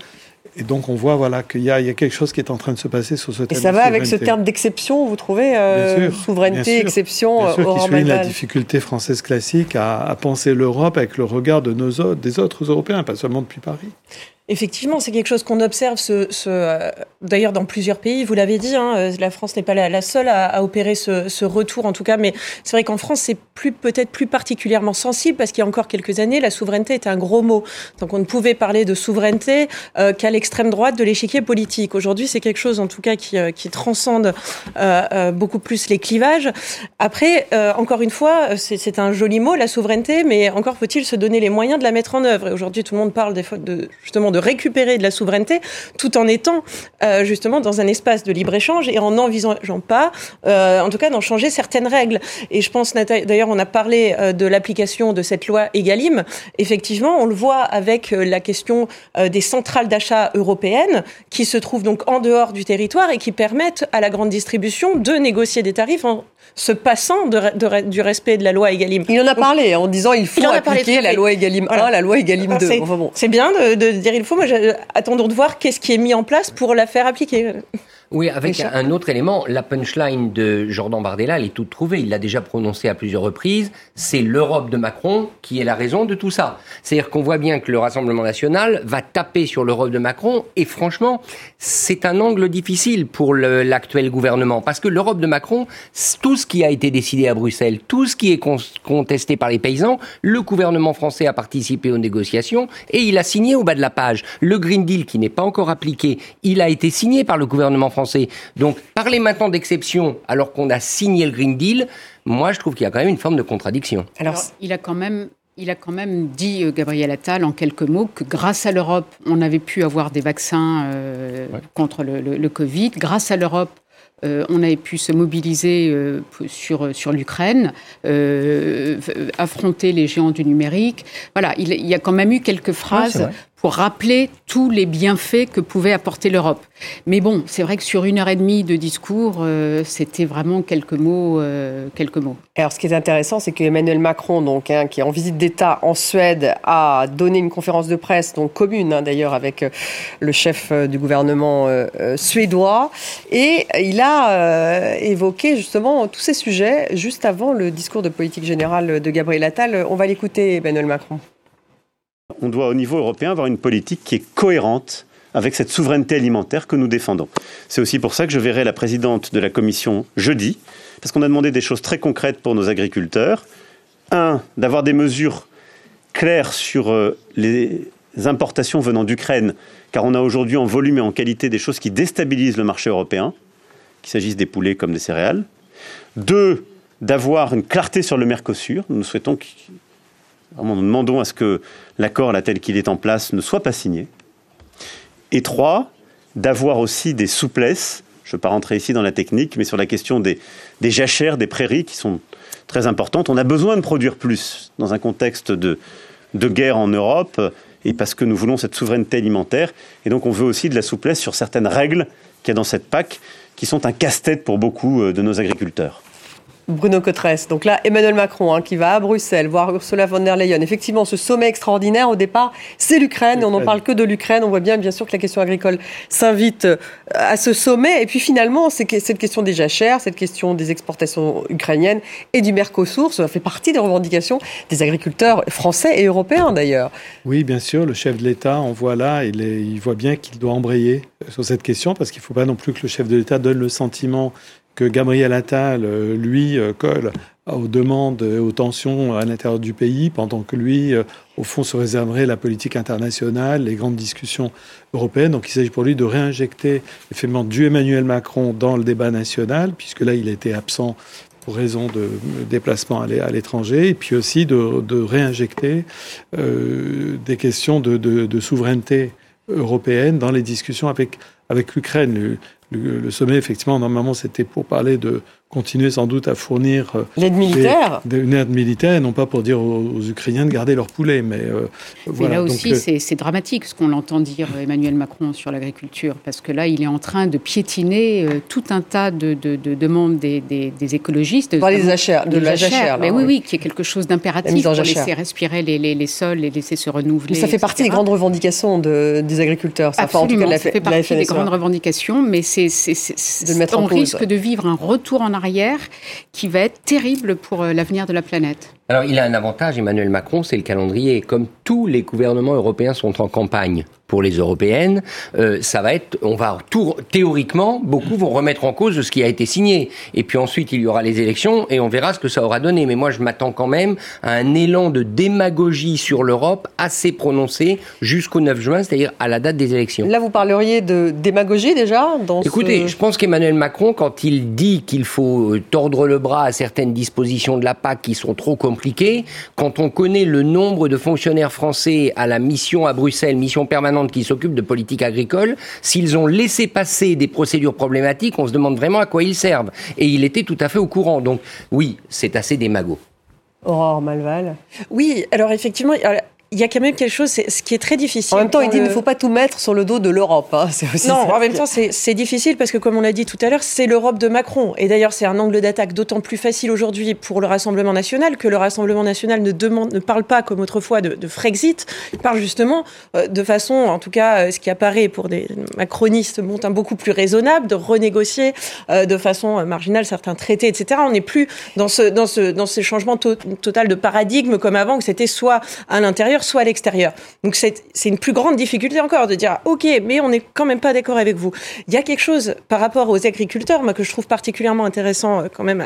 Et donc on voit voilà qu'il y, y, a quelque chose qui est en train de se passer sur ce thème. Et ça va avec ce terme d'exception, vous trouvez euh, souveraineté, exception, bien sûr, qui souligne la difficulté française classique à, à penser l'Europe avec le regard de nos des autres Européens, pas seulement depuis Paris. Effectivement, c'est quelque chose qu'on observe, ce, ce euh, d'ailleurs dans plusieurs pays. Vous l'avez dit, hein, euh, la France n'est pas la, seule à, opérer ce, ce, retour, en tout cas. Mais c'est vrai qu'en France, c'est plus peut-être plus particulièrement sensible parce qu'il y a encore quelques années, la souveraineté était un gros mot. Donc on ne pouvait parler de souveraineté euh, qu'à l'extrême droite de l'échiquier politique. Aujourd'hui, c'est quelque chose, en tout cas, qui, qui transcende beaucoup plus les clivages. Après, encore une fois, c'est un joli mot, la souveraineté, mais encore faut-il se donner les moyens de la mettre en œuvre. Et aujourd'hui, tout le monde parle des, de, justement de récupérer de la souveraineté tout en étant euh, justement dans un espace de libre-échange et en n'envisageant pas, euh, en tout cas, d'en changer certaines règles. Et je pense, d'ailleurs, on a parlé euh, de l'application de cette loi EGalim. Effectivement, on le voit avec la question des centrales d'achat européennes qui se trouvent donc en dehors du territoire et qui permettent à la grande distribution de négocier des tarifs en se passant de, de, du respect de la loi Egalim. Il en a parlé en disant il faut appliquer la loi Egalim 1, la loi Egalim 2. Enfin, bon. C'est bien de, de, dire il faut, moi attendons de voir qu'est-ce qui est mis en place pour la faire appliquer. Oui, avec un autre élément, la punchline de Jordan Bardella, elle est toute trouvée. Il l'a déjà prononcé à plusieurs reprises. C'est l'Europe de Macron qui est la raison de tout ça. C'est-à-dire qu'on voit bien que le Rassemblement national va taper sur l'Europe de Macron. Et franchement, c'est un angle difficile pour l'actuel gouvernement. Parce que l'Europe de Macron, tout ce qui a été décidé à Bruxelles, tout ce qui est contesté par les paysans, le gouvernement français a participé aux négociations et il a signé au bas de la page. Le Green Deal, qui n'est pas encore appliqué, il a été signé par le gouvernement français donc, parler maintenant d'exception alors qu'on a signé le Green Deal, moi, je trouve qu'il y a quand même une forme de contradiction. Alors, il a quand même il a quand même dit, euh, Gabriel Attal, en quelques mots, que grâce à l'Europe, on avait pu avoir des vaccins euh, ouais. contre le, le, le, Covid. Grâce à l'Europe, euh, on avait pu se mobiliser euh, sur, sur l'Ukraine, euh, affronter les géants du numérique. Voilà, il, il, y a quand même eu quelques phrases ouais, pour rappeler tous les bienfaits que pouvait apporter l'Europe. Mais bon, c'est vrai que sur une heure et demie de discours, euh, c'était vraiment quelques mots, euh, quelques mots. Alors, ce qui est intéressant, c'est qu'Emmanuel Macron, donc, hein, qui est en visite d'État en Suède, a donné une conférence de presse, donc commune hein, d'ailleurs avec euh, le chef du gouvernement suédois, et il a évoqué justement tous ces sujets juste avant le discours de politique générale de Gabriel Attal. On va l'écouter, Emmanuel Macron. On doit au niveau européen avoir une politique qui est cohérente avec cette souveraineté alimentaire que nous défendons. C'est aussi pour ça que je verrai la présidente de la commission jeudi, parce qu'on a demandé des choses très concrètes pour nos agriculteurs. Un, d'avoir des mesures claires sur euh, les importations venant d'Ukraine, car on a aujourd'hui en volume et en qualité des choses qui déstabilisent le marché européen, qu'il s'agisse des poulets comme des céréales. Deux, d'avoir une clarté sur le Mercosur. Nous souhaitons Nous demandons à ce que l'accord, tel qu'il est en place, ne soit pas signé. Et trois, d'avoir aussi des souplesses, je ne vais pas rentrer ici dans la technique, mais sur la question des, des jachères, des prairies, qui sont très importantes. On a besoin de produire plus dans un contexte de, de guerre en Europe, et parce que nous voulons cette souveraineté alimentaire. Et donc on veut aussi de la souplesse sur certaines règles qu'il y a dans cette PAC, qui sont un casse-tête pour beaucoup euh, de nos agriculteurs. Bruno Cotresse. Donc là, Emmanuel Macron hein, qui va à Bruxelles voir Ursula von der Leyen. Effectivement, ce sommet extraordinaire, au départ, c'est l'Ukraine. On n'en parle que de l'Ukraine. On voit bien, bien sûr, que la question agricole s'invite euh, à ce sommet. Et puis finalement, c'est cette question des jachères, cette question des exportations ukrainiennes et du Mercosur, ça fait partie des revendications des agriculteurs français et européens d'ailleurs. Oui, bien sûr. Le chef de l'État, on voit là, il, est, il voit bien qu'il doit embrayer sur cette question parce qu'il ne faut pas non plus que le chef de l'État donne le sentiment que Gabriel Attal, lui, colle aux demandes et aux tensions à l'intérieur du pays, pendant que lui, au fond, se réserverait la politique internationale, les grandes discussions européennes. Donc il s'agit pour lui de réinjecter effectivement du Emmanuel Macron dans le débat national, puisque là, il était absent pour raison de déplacement à l'étranger, et puis aussi de, réinjecter euh, des questions de, souveraineté européenne dans les discussions avec l'Ukraine le, sommet, effectivement, normalement, c'était pour parler de continuer sans doute à fournir euh, l'aide militaire, une aide militaire, non pas pour dire aux, Ukrainiens de garder leur poulet, mais euh, voilà. là aussi, euh, c'est dramatique ce qu'on entend dire Emmanuel Macron sur l'agriculture, parce que là, il est en train de piétiner tout un tas de, demandes des, des, écologistes. Pas les achats, de la jachère, mais oui, oui, qui est quelque chose d'impératif pour laisser respirer les, les, sols et laisser se renouveler. Mais ça fait partie des grandes revendications des agriculteurs. Ça Absolument, ça fait partie des grandes revendications, mais c'est on risque de vivre un retour en arrière qui va être terrible pour euh, l'avenir de la planète. Alors il a un avantage, Emmanuel Macron, c'est le calendrier. Comme tous les gouvernements européens sont en campagne pour les européennes, euh, ça va être, on va tout, théoriquement, beaucoup vont remettre en cause ce qui a été signé. Et puis ensuite, il y aura les élections et on verra ce que ça aura donné. Mais moi, je m'attends quand même à un élan de démagogie sur l'Europe assez prononcé jusqu'au 9 juin, c'est-à-dire à la date des élections. Là, vous parleriez de démagogie déjà dans Écoutez, je pense qu'Emmanuel Macron, quand il dit qu'il faut tordre le bras à certaines dispositions de la PAC qui sont trop compliquées, quand on connaît le nombre de fonctionnaires français à la mission à Bruxelles, mission permanente qui s'occupent de politique agricole, s'ils ont laissé passer des procédures problématiques, on se demande vraiment à quoi ils servent. Et il était tout à fait au courant. Donc oui, c'est assez démago. Aurore Malval. Oui, alors effectivement, il y a quand même quelque chose, ce qui est très difficile. En même temps, il dit qu'il ne faut pas tout mettre sur le dos de l'Europe. Hein. non, en même temps, c'est difficile parce que, comme on l'a dit tout à l'heure, c'est l'Europe de Macron. Et d'ailleurs, c'est un angle d'attaque d'autant plus facile aujourd'hui pour le Rassemblement national que le Rassemblement national ne, demande, ne parle pas, comme autrefois, de, de Frexit. Il parle justement euh, de façon, en tout cas, euh, ce qui apparaît pour des macronistes, un beaucoup plus raisonnable, de renégocier euh, de façon marginale certains traités, etc. On n'est plus dans ce, dans ce, dans ces changements total de paradigme comme avant, que c'était soit à l'intérieur, soit à l'extérieur. Donc c'est une plus grande difficulté encore de dire ok, mais on n'est quand même pas d'accord avec vous. Il y a quelque chose par rapport aux agriculteurs, moi que je trouve particulièrement intéressant euh, quand même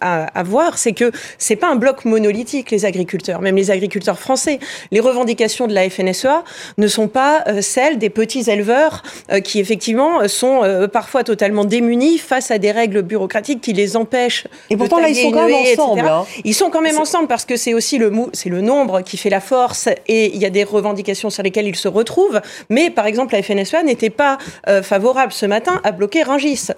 à, voir, c'est que c'est pas un bloc monolithique les agriculteurs, même les agriculteurs français. Les revendications de la FNSEA ne sont pas euh, celles des petits éleveurs euh, qui effectivement sont parfois totalement démunis face à des règles bureaucratiques qui les empêchent. Et pourtant là ils sont quand même ensemble. Hein. Ils sont quand même ensemble parce que c'est aussi le c'est le nombre qui fait la force et il y a des revendications sur lesquelles ils se retrouvent. Mais par exemple, la FNSEA n'était pas euh, favorable ce matin à bloquer Rungis,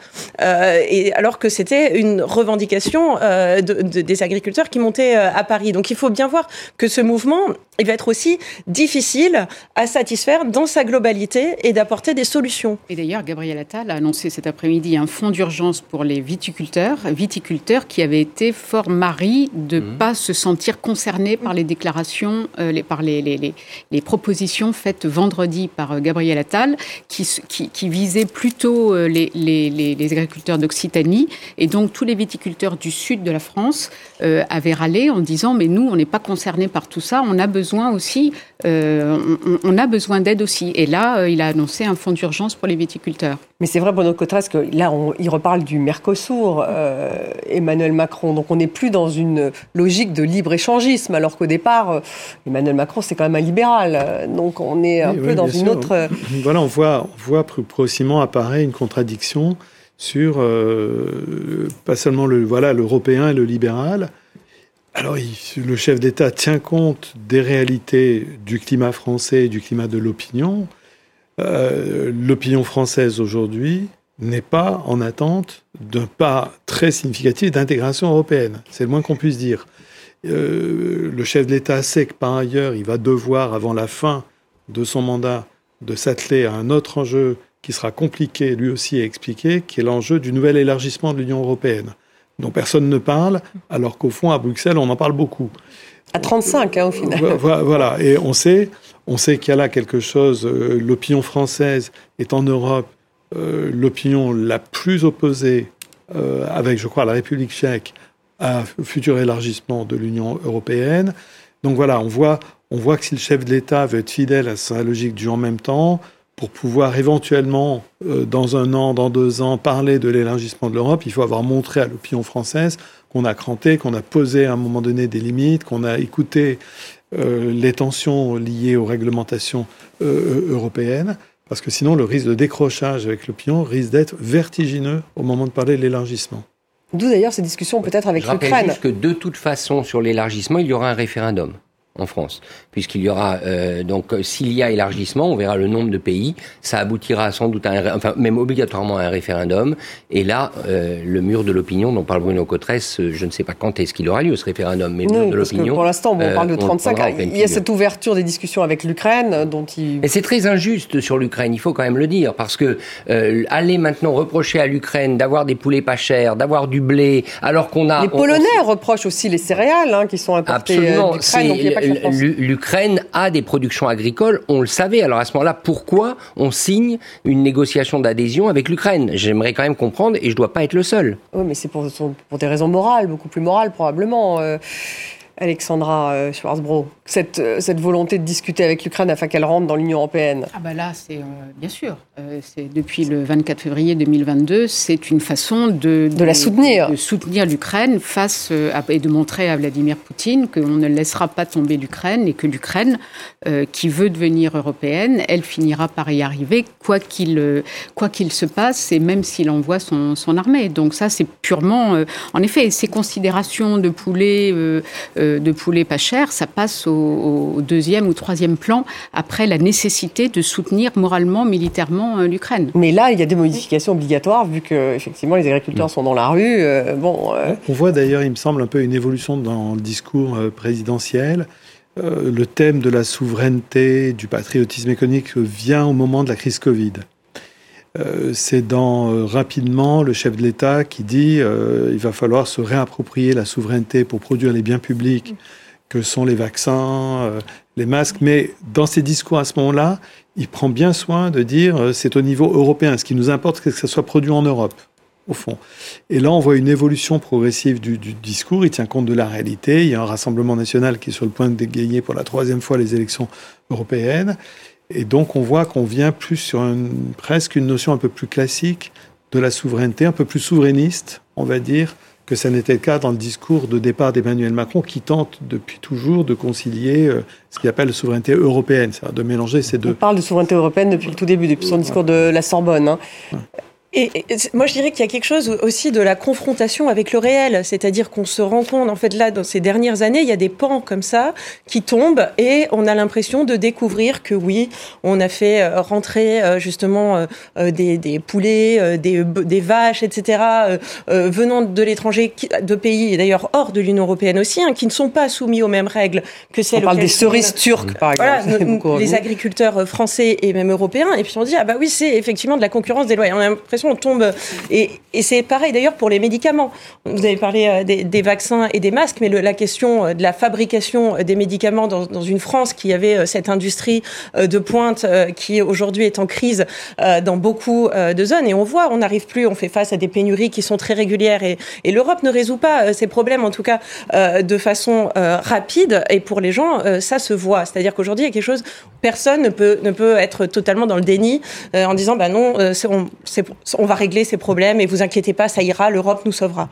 euh, et alors que c'était une revendication euh, des agriculteurs qui montaient à Paris. Donc il faut bien voir que ce mouvement, il va être aussi difficile à satisfaire dans sa globalité et d'apporter des solutions. Et d'ailleurs, Gabriel Attal a annoncé cet après-midi un fonds d'urgence pour les viticulteurs, viticulteurs qui avaient été fort maris de ne mmh. pas se sentir concernés par les déclarations, les, par les, les, les, propositions faites vendredi par euh, Gabriel Attal, qui, qui, qui visaient plutôt euh, les, les agriculteurs d'Occitanie. Et donc, tous les viticulteurs du sud de la France euh, avaient râlé en disant Mais nous, on n'est pas concernés par tout ça, on a besoin aussi, on, a besoin d'aide aussi. Et là, il a annoncé un fonds d'urgence pour les viticulteurs. Mais c'est vrai, Bruno Cotras, que là, on, il reparle du Mercosur, Emmanuel Macron. Donc, on n'est plus dans une logique de libre-échangisme, alors qu'au départ, Emmanuel Macron c'est quand même un libéral. Donc on est un peu dans une autre. Voilà, on voit, on voit progressivement apparaître une contradiction sur euh, pas seulement le voilà l'européen et le libéral. Alors le chef d'État tient compte des réalités du climat français et du climat de l'opinion. Euh, l'opinion française aujourd'hui n'est pas en attente d'un pas très significatif d'intégration européenne. C'est le moins qu'on puisse dire. Euh, le chef de l'État sait que par ailleurs, il va devoir, avant la fin de son mandat, de s'atteler à un autre enjeu qui sera compliqué lui aussi à expliquer, qui est l'enjeu du nouvel élargissement de l'Union européenne, dont personne ne parle, alors qu'au fond, à Bruxelles, on en parle beaucoup. À 35, hein, au final. Voilà, et on sait, on sait qu'il y a là quelque chose, euh, l'opinion française est en Europe euh, l'opinion la plus opposée, avec, je crois, la République tchèque, un futur élargissement de l'Union européenne. Donc voilà, on voit, on voit que si le chef de l'État veut être fidèle à sa logique du en même temps, pour pouvoir éventuellement, euh, dans un an, dans deux ans, parler de l'élargissement de l'Europe, il faut avoir montré à l'opinion française qu'on a cranté, qu'on a posé à un moment donné des limites, qu'on a écouté euh, les tensions liées aux réglementations euh, européennes, parce que sinon le risque de décrochage avec l'opinion risque d'être vertigineux au moment de parler de l'élargissement. D'où d'ailleurs ces discussions peut-être avec l'Ukraine. Je que de toute façon, sur l'élargissement, il y aura un référendum en France, puisqu'il y aura euh, donc s'il y a élargissement, on verra le nombre de pays, ça aboutira sans doute à un, enfin même obligatoirement à un référendum, et là euh, le mur de l'opinion dont parle Bruno Cotresse, je ne sais pas quand est-ce qu'il aura lieu ce référendum, mais le mur de l'opinion. Pour l'instant, on parle de 35. il y a cette ouverture des discussions avec l'Ukraine dont il. Et c'est très injuste sur l'Ukraine, il faut quand même le dire, parce que aller maintenant reprocher à l'Ukraine d'avoir des poulets pas chers, d'avoir du blé, alors qu'on a. Les Polonais reprochent aussi les céréales hein, qui sont importées d'Ukraine. L'Ukraine a des productions agricoles, on le savait. Alors à ce moment-là, pourquoi on signe une négociation d'adhésion avec l'Ukraine? J'aimerais quand même comprendre, et je ne dois pas être le seul. Oui, mais c'est pour, des raisons morales, beaucoup plus morales probablement. Euh, Alexandra euh, Schwarzbro, cette, euh, cette volonté de discuter avec l'Ukraine afin qu'elle rentre dans l'Union européenne Ah bah là, c'est bien sûr. c'est depuis le 24 février 2022, c'est une façon de, de, la soutenir, de soutenir l'Ukraine face à, et de montrer à Vladimir Poutine qu'on ne laissera pas tomber l'Ukraine et que l'Ukraine, qui veut devenir européenne, elle finira par y arriver quoi qu'il quoi qu'il se passe et même s'il envoie son, son, armée. Donc ça, c'est purement, en effet, ces considérations de poulet de poulet pas cher, ça passe au, deuxième ou troisième plan après la nécessité de soutenir moralement, militairement euh, l'Ukraine. Mais là, il y a des modifications obligatoires vu que effectivement les agriculteurs sont dans la rue. Euh, bon, euh. On voit d'ailleurs, il me semble, un peu une évolution dans le discours présidentiel. le thème de la souveraineté, du patriotisme économique vient au moment de la crise Covid. Euh, c'est dans euh, rapidement le chef de l'État qui dit euh, il va falloir se réapproprier la souveraineté pour produire les biens publics que sont les vaccins, les masques. Mais dans ses discours à ce moment-là, il prend bien soin de dire c'est au niveau européen. Ce qui nous importe, c'est que ça soit produit en Europe au fond. Et là, on voit une évolution progressive du, du, discours. Il tient compte de la réalité. Il y a un Rassemblement national qui est sur le point de gagner pour la troisième fois les élections européennes. Et donc on voit qu'on vient plus sur presque une notion un peu plus classique de la souveraineté, un peu plus souverainiste, on va dire, que ça n'était le cas dans le discours de départ d'Emmanuel Macron, qui tente depuis toujours de concilier euh, ce qu'il appelle la souveraineté européenne, c'est-à-dire de mélanger ces deux. On parle de souveraineté européenne depuis le tout début, depuis son discours de la Sorbonne. Hein. Et, moi, je dirais qu'il y a quelque chose aussi de la confrontation avec le réel, c'est-à-dire qu'on se rend compte, en fait, là, dans ces dernières années, il y a des pans comme ça qui tombent et on a l'impression de découvrir que oui, on a fait euh, rentrer euh, justement euh, des, des poulets, des, des, vaches, etc., venant de l'étranger, de pays, d'ailleurs hors de l'Union européenne aussi, hein, qui ne sont pas soumis aux mêmes règles que celles. On parle des cerises turques, par exemple. Voilà, les agriculteurs français et même européens, et puis on dit ah bah oui, c'est effectivement de la concurrence déloyale. On a on tombe. Et, c'est pareil d'ailleurs pour les médicaments. Vous avez parlé euh, des, vaccins et des masques, mais la question euh, de la fabrication euh, des médicaments dans, une France qui avait cette industrie de pointe qui aujourd'hui est en crise dans beaucoup de zones. Et on voit, on n'arrive plus, on fait face à des pénuries qui sont très régulières. Et, et l'Europe ne résout pas ces problèmes, en tout cas de façon rapide. Et pour les gens, ça se voit. C'est-à-dire qu'aujourd'hui, il y a quelque chose, personne ne peut, ne peut être totalement dans le déni en disant, bah non, c'est on va régler ces problèmes et vous inquiétez pas, ça ira, l'Europe nous sauvera.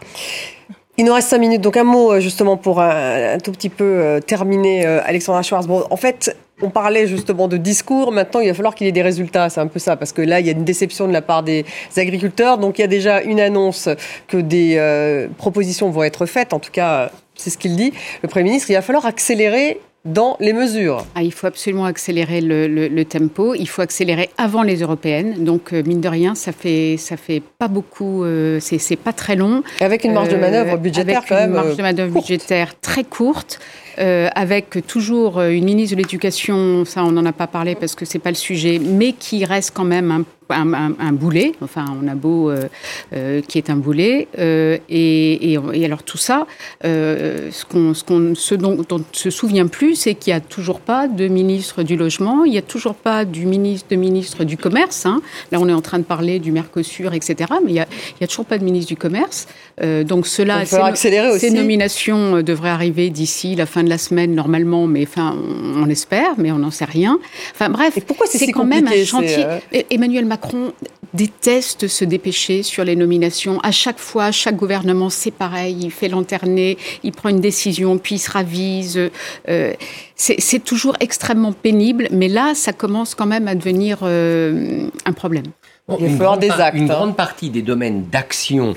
Il nous reste cinq minutes, donc un mot euh, justement pour un, tout petit peu euh, terminer, euh, Alexandra Schwarzbrod. En fait, on parlait justement de discours, maintenant il va falloir qu'il y ait des résultats, c'est un peu ça, parce que là il y a une déception de la part des agriculteurs, donc il y a déjà une annonce que des propositions vont être faites, en tout cas c'est ce qu'il dit, le Premier ministre, il va falloir accélérer dans les mesures. Ah, il faut absolument accélérer le, tempo. Il faut accélérer avant les européennes. Donc, euh, mine de rien, ça fait, ça fait pas beaucoup. Euh, c'est pas très long. avec une marge de manœuvre euh, budgétaire avec une marge de manœuvre budgétaire très courte. Avec toujours une ministre de l'Éducation, ça on n'en a pas parlé parce que c'est pas le sujet, mais qui reste quand même un un, boulet, enfin on a beau euh, euh, qui est un boulet, euh, et, et, alors tout ça, ce, qu'on, ce, qu'on, ce dont, on ne se souvient plus, c'est qu'il n'y a toujours pas de ministre du logement, il n'y a toujours pas du ministre, de ministre du commerce. Hein. Là on est en train de parler du Mercosur, etc. Mais il n'y a, toujours pas de ministre du commerce. donc cela, ces, nominations devraient arriver d'ici la fin de la semaine normalement, mais enfin on, espère, mais on n'en sait rien. Enfin bref, pourquoi c'est, quand même un chantier. Emmanuel Macron déteste se dépêcher sur les nominations. À chaque fois, chaque gouvernement, c'est pareil. Il fait lanterner, il prend une décision, puis il se ravise. Euh, c'est toujours extrêmement pénible, mais là, ça commence quand même à devenir euh, un problème. il faut avoir des actes. Une hein. grande partie des domaines d'action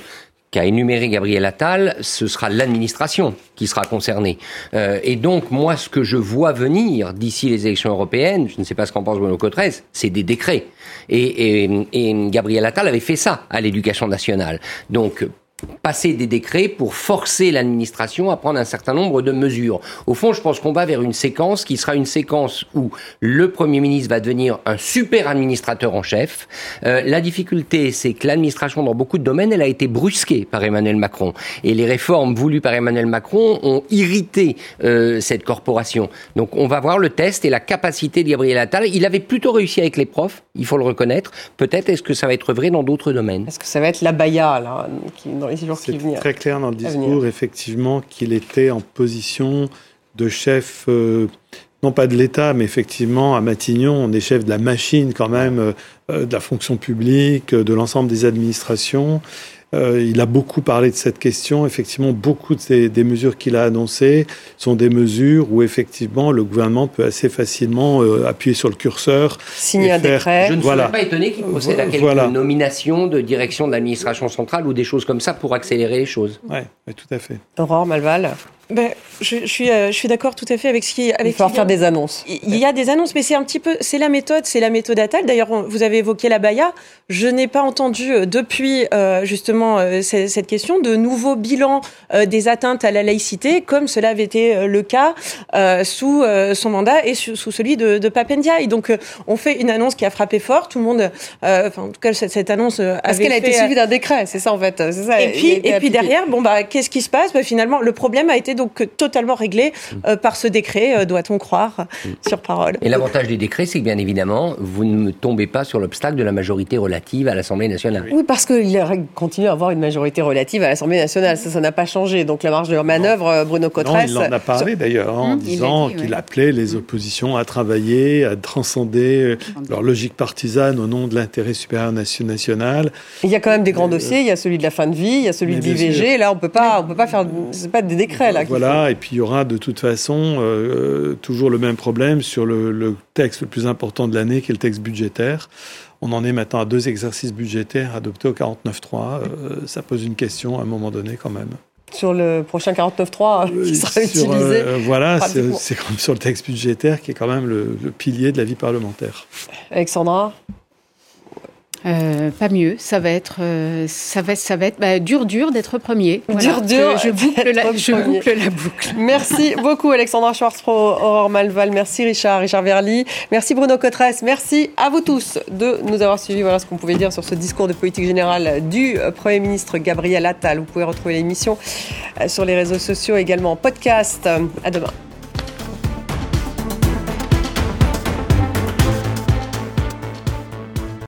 qu'a énuméré Gabriel Attal, ce sera l'administration qui sera concernée. Euh, et donc, moi, ce que je vois venir d'ici les élections européennes, je ne sais pas ce qu'en pense Bruno Cotrez, c'est des décrets. Et, et, et Gabriel Attal avait fait ça à l'éducation nationale. Donc, passer des décrets pour forcer l'administration à prendre un certain nombre de mesures. Au fond, je pense qu'on va vers une séquence qui sera une séquence où le Premier ministre va devenir un super administrateur en chef. Euh, la difficulté, c'est que l'administration, dans beaucoup de domaines, elle a été brusquée par Emmanuel Macron. Et les réformes voulues par Emmanuel Macron ont irrité euh, cette corporation. Donc on va voir le test et la capacité de Gabriel Attal. Il avait plutôt réussi avec les profs, il faut le reconnaître. Peut-être est-ce que ça va être vrai dans d'autres domaines Est-ce que ça va être la baya, là, qui, c'est très clair dans le discours, effectivement, qu'il était en position de chef, euh, non pas de l'État, mais effectivement, à Matignon, on est chef de la machine quand même, euh, euh, de la fonction publique, de l'ensemble des administrations. Euh, il a beaucoup parlé de cette question. Effectivement, beaucoup des mesures qu'il a annoncées sont des mesures où effectivement le gouvernement peut assez facilement euh, appuyer sur le curseur. Signer un décret. Je ne suis pas étonné qu'il procède à quelques nominations de direction de l'administration centrale ou des choses comme ça pour accélérer les choses. Oui, tout à fait. Aurore Malval ben, je, suis, euh, je suis d'accord tout à fait avec ce qui. Avec il faut faire des annonces. Il y a des annonces, mais c'est un petit peu, c'est la méthode, c'est la méthode Attal. D'ailleurs, vous avez évoqué la Baïa. Je n'ai pas entendu euh, depuis euh, justement cette question de nouveaux bilans des atteintes à la laïcité, comme cela avait été le cas sous son mandat et sous, celui de, de Papendia. Et donc, on fait une annonce qui a frappé fort. Tout le monde, enfin, en tout cas, cette, cette annonce parce qu'elle a été suivie d'un décret, c'est ça en fait. Ça, et puis, et puis derrière, bon bah, qu'est-ce qui se passe? Bah, Finalement, le problème a été donc totalement réglé euh, par ce décret, euh, doit-on croire, sur parole. Et l'avantage des décrets, c'est que bien évidemment, vous ne tombez pas sur l'obstacle de la majorité relative à l'Assemblée nationale. Oui, parce qu'il continue à avoir une majorité relative à l'Assemblée nationale. Ça, ça n'a pas changé. Donc la marge de manœuvre, euh, Bruno Cotresse... Non, il en a parlé d'ailleurs, hein, en hum, disant qu'il appelait les oppositions à travailler, à transcender leur logique partisane au nom de l'intérêt supérieur national. Il y a quand même des grands dossiers. Il y a celui de la fin de vie, il y a celui de l'IVG. Là, on peut pas, on peut pas faire. C'est pas des décrets là. Voilà, et puis il y aura de toute façon euh, toujours le même problème sur le, texte le plus important de l'année, qui est le texte budgétaire. On en est maintenant à deux exercices budgétaires adoptés au 49.3. Euh, ça pose une question à un moment donné quand même. Sur le prochain 49.3 euh, qui sera utilisé. Euh, voilà, c'est comme sur le texte budgétaire qui est quand même le pilier de la vie parlementaire. Alexandra? Euh, pas mieux, ça va être, euh, ça va, ça va être bah, dur, dur d'être premier. Dur, dur. Je boucle, la, je boucle la boucle. Merci beaucoup, Alexandra Schwarzpro, Aurore Malval. Merci, Richard, Richard Verly. Merci, Bruno Cotresse. Merci à vous tous de nous avoir suivis. Voilà ce qu'on pouvait dire sur ce discours de politique générale du Premier ministre Gabriel Attal. Vous pouvez retrouver l'émission euh, sur les réseaux sociaux, également en podcast. À demain.